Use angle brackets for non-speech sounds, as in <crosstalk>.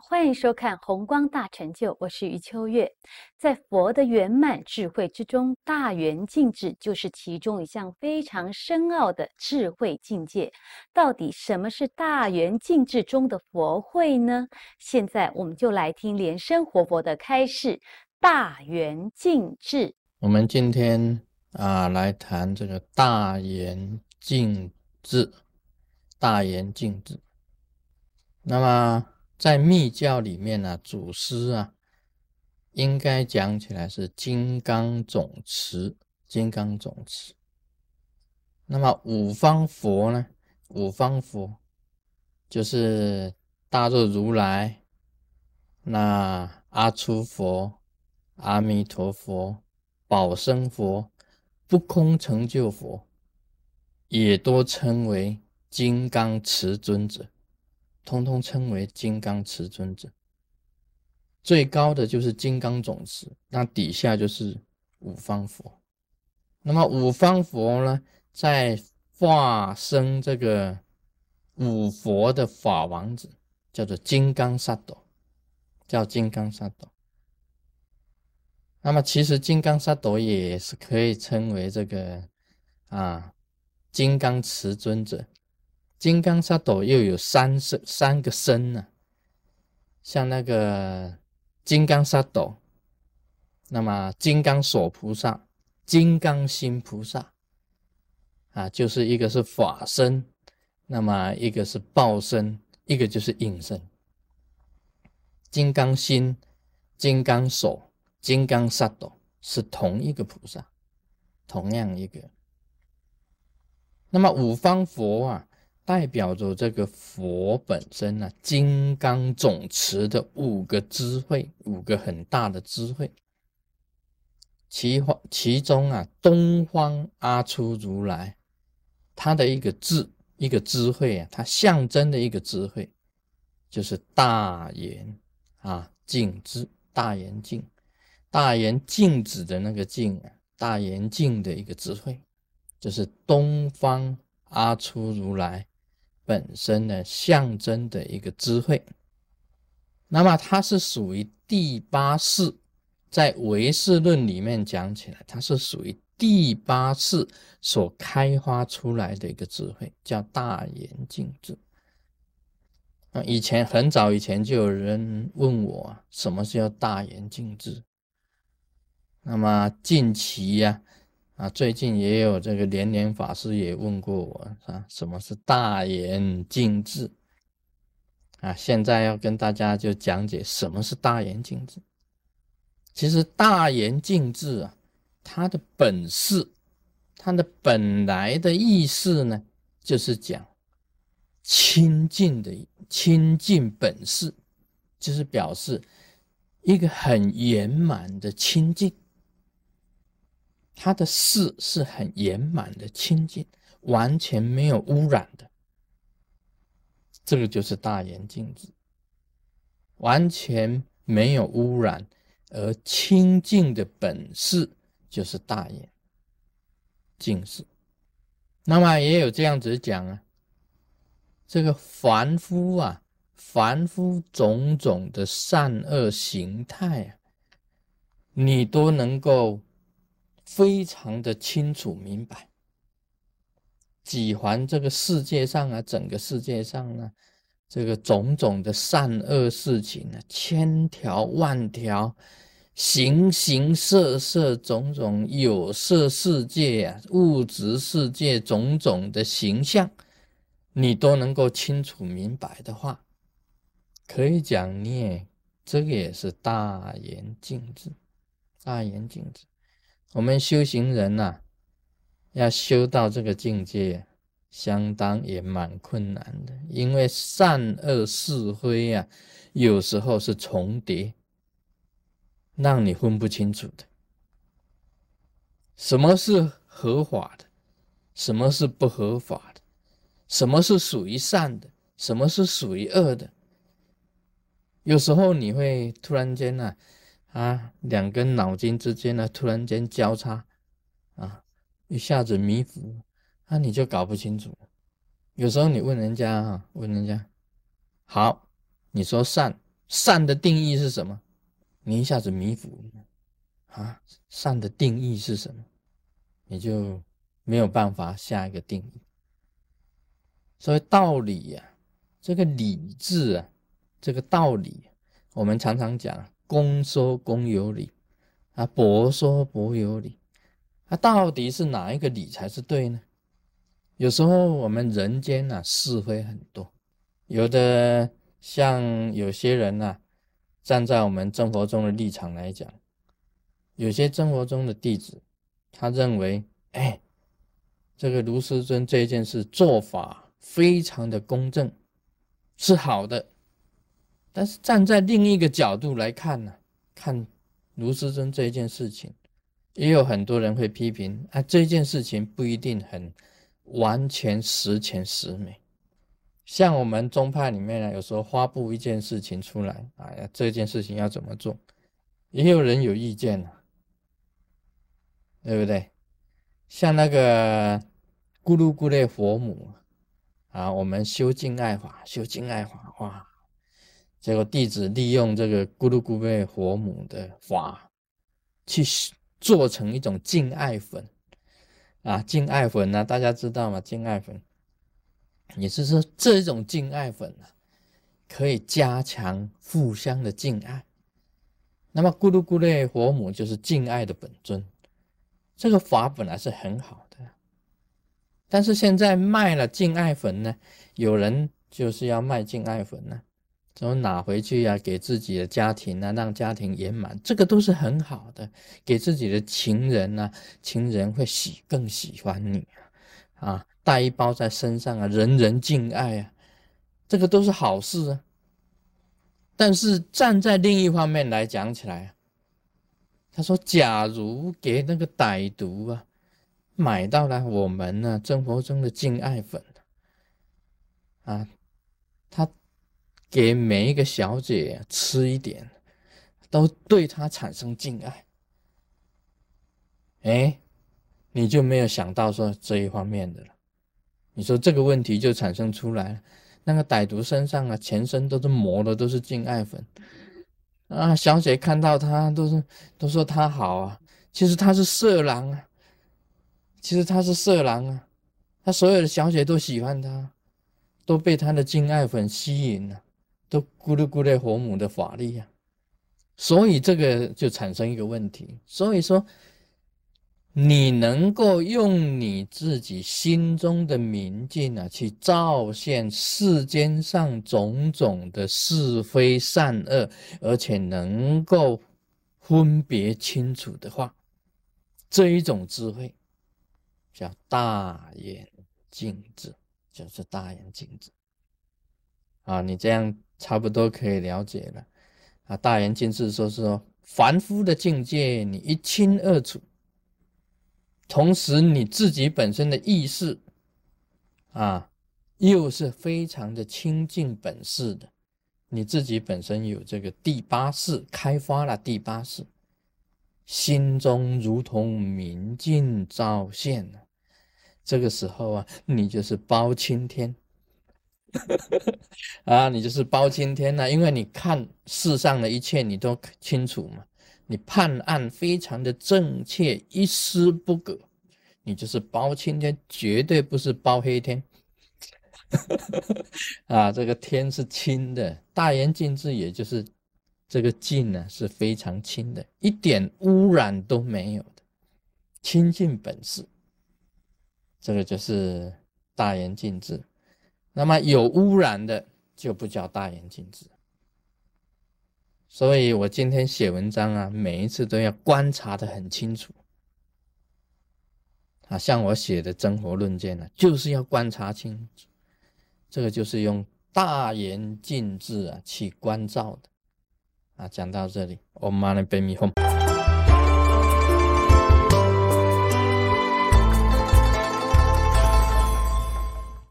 欢迎收看《红光大成就》，我是余秋月。在佛的圆满智慧之中，大圆净智就是其中一项非常深奥的智慧境界。到底什么是大圆净智中的佛慧呢？现在我们就来听莲生活佛的开示：大圆净智。我们今天啊，来谈这个大圆净智。大圆净智，那么。在密教里面呢，祖师啊，应该讲起来是金刚总持，金刚总持。那么五方佛呢？五方佛就是大日如来、那阿初佛、阿弥陀佛、宝生佛、不空成就佛，也都称为金刚持尊者。通通称为金刚持尊者，最高的就是金刚总持，那底下就是五方佛。那么五方佛呢，在化身这个五佛的法王子，叫做金刚萨埵，叫金刚萨埵。那么其实金刚萨埵也是可以称为这个啊金刚持尊者。金刚萨埵又有三身三个身呢，像那个金刚萨埵，那么金刚锁菩萨、金刚心菩萨啊，就是一个是法身，那么一个是报身，一个就是应身。金刚心、金刚手、金刚萨埵是同一个菩萨，同样一个。那么五方佛啊。代表着这个佛本身呢，金刚总持的五个智慧，五个很大的智慧。其方其中啊，东方阿初如来，他的一个智，一个智慧啊，它象征的一个智慧，就是大言啊镜智，大言镜，大言镜子的那个镜啊，大言镜的一个智慧，就是东方阿初如来。本身呢，象征的一个智慧，那么它是属于第八世，在唯识论里面讲起来，它是属于第八世所开发出来的一个智慧，叫大圆镜智。啊，以前很早以前就有人问我，什么是叫大圆镜智？那么近期呀。啊，啊最近也有这个连连法师也问过我啊，什么是大圆镜智？啊，现在要跟大家就讲解什么是大圆镜智。其实大圆镜智啊，它的本事，它的本来的意思呢，就是讲清净的清净本事，就是表示一个很圆满的清净。他的事是很圆满的、清净，完全没有污染的。这个就是大圆镜智，完全没有污染而清净的本事，就是大圆镜智。那么也有这样子讲啊，这个凡夫啊，凡夫种种的善恶形态啊，你都能够。非常的清楚明白，几环这个世界上啊，整个世界上呢，这个种种的善恶事情呢，千条万条，形形色色，种种有色世界啊，物质世界种种的形象，你都能够清楚明白的话，可以讲你也这个也是大圆镜智，大圆镜智。我们修行人呐，要修到这个境界，相当也蛮困难的，因为善恶是非呀，有时候是重叠，让你分不清楚的。什么是合法的，什么是不合法的，什么是属于善的，什么是属于恶的，有时候你会突然间呢。啊两根脑筋之间呢，突然间交叉，啊，一下子迷糊，那你就搞不清楚。有时候你问人家哈，问人家，好，你说善善的定义是什么？你一下子迷糊啊！善的定义是什么？你就没有办法下一个定义。所以道理呀，这个理智啊，这个道理，我们常常讲公说公有理啊，婆说婆有理。那到底是哪一个理才是对呢？有时候我们人间呐是非很多，有的像有些人呐，站在我们生活中的立场来讲，有些生活中的弟子，他认为，哎，这个卢师尊这件事做法。非常的公正，是好的，但是站在另一个角度来看呢，看卢师尊这件事情，也有很多人会批评啊，这件事情不一定很完全十全十美。像我们宗派里面呢，有时候发布一件事情出来，哎呀，这件事情要怎么做，也有人有意见呢，对不对？像那个咕噜咕噜佛母。啊，我们修敬爱法，修敬爱法，哇！结果弟子利用这个咕噜咕噜佛母的法，去做成一种敬爱粉啊，敬爱粉呢，大家知道吗？敬爱粉也是说这种敬爱粉啊，可以加强互相的敬爱。那么咕噜咕噜佛母就是敬爱的本尊，这个法本来是很好的。但是现在卖了敬爱粉呢，有人就是要卖敬爱粉呢，怎么拿回去呀？给自己的家庭呢，让家庭圆满，这个都是很好的。给自己的情人呢，情人会喜更喜欢你啊，啊，带一包在身上啊，人人敬爱啊，这个都是好事啊。但是站在另一方面来讲起来，他说，假如给那个歹毒啊。买到了我们呢生活中的敬爱粉啊，他给每一个小姐吃一点，都对她产生敬爱。哎，你就没有想到说这一方面的了？你说这个问题就产生出来了。那个歹徒身上啊，全身都是磨的，都是敬爱粉啊。小姐看到他都是都说他好啊，其实他是色狼啊。其实他是色狼啊，他所有的小姐都喜欢他，都被他的敬爱粉吸引了，都咕噜咕噜火母的法力啊，所以这个就产生一个问题。所以说，你能够用你自己心中的明镜啊，去照现世间上种种的是非善恶，而且能够分别清楚的话，这一种智慧。叫大眼镜智，就是大眼镜智啊！你这样差不多可以了解了啊！大圆镜智说是说凡夫的境界你一清二楚，同时你自己本身的意识啊，又是非常的清净本事的，你自己本身有这个第八识开发了第八识。心中如同明镜照现，这个时候啊，你就是包青天 <laughs> 啊，你就是包青天呐，因为你看世上的一切，你都清楚嘛，你判案非常的正确，一丝不苟，你就是包青天，绝对不是包黑天 <laughs> 啊，这个天是清的，大言尽智，也就是。这个净呢是非常清的，一点污染都没有的清净本事。这个就是大圆净智。那么有污染的就不叫大圆净智。所以我今天写文章啊，每一次都要观察的很清楚。啊，像我写的《真活论剑》呢，就是要观察清楚。这个就是用大圆净智啊去关照的。啊，讲到这里，我妈的北米红。